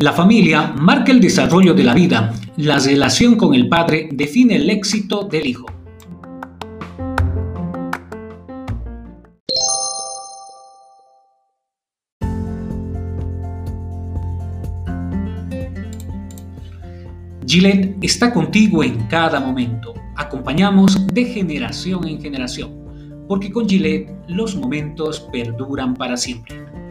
La familia marca el desarrollo de la vida. La relación con el padre define el éxito del hijo. Gillette está contigo en cada momento. Acompañamos de generación en generación, porque con Gillette los momentos perduran para siempre.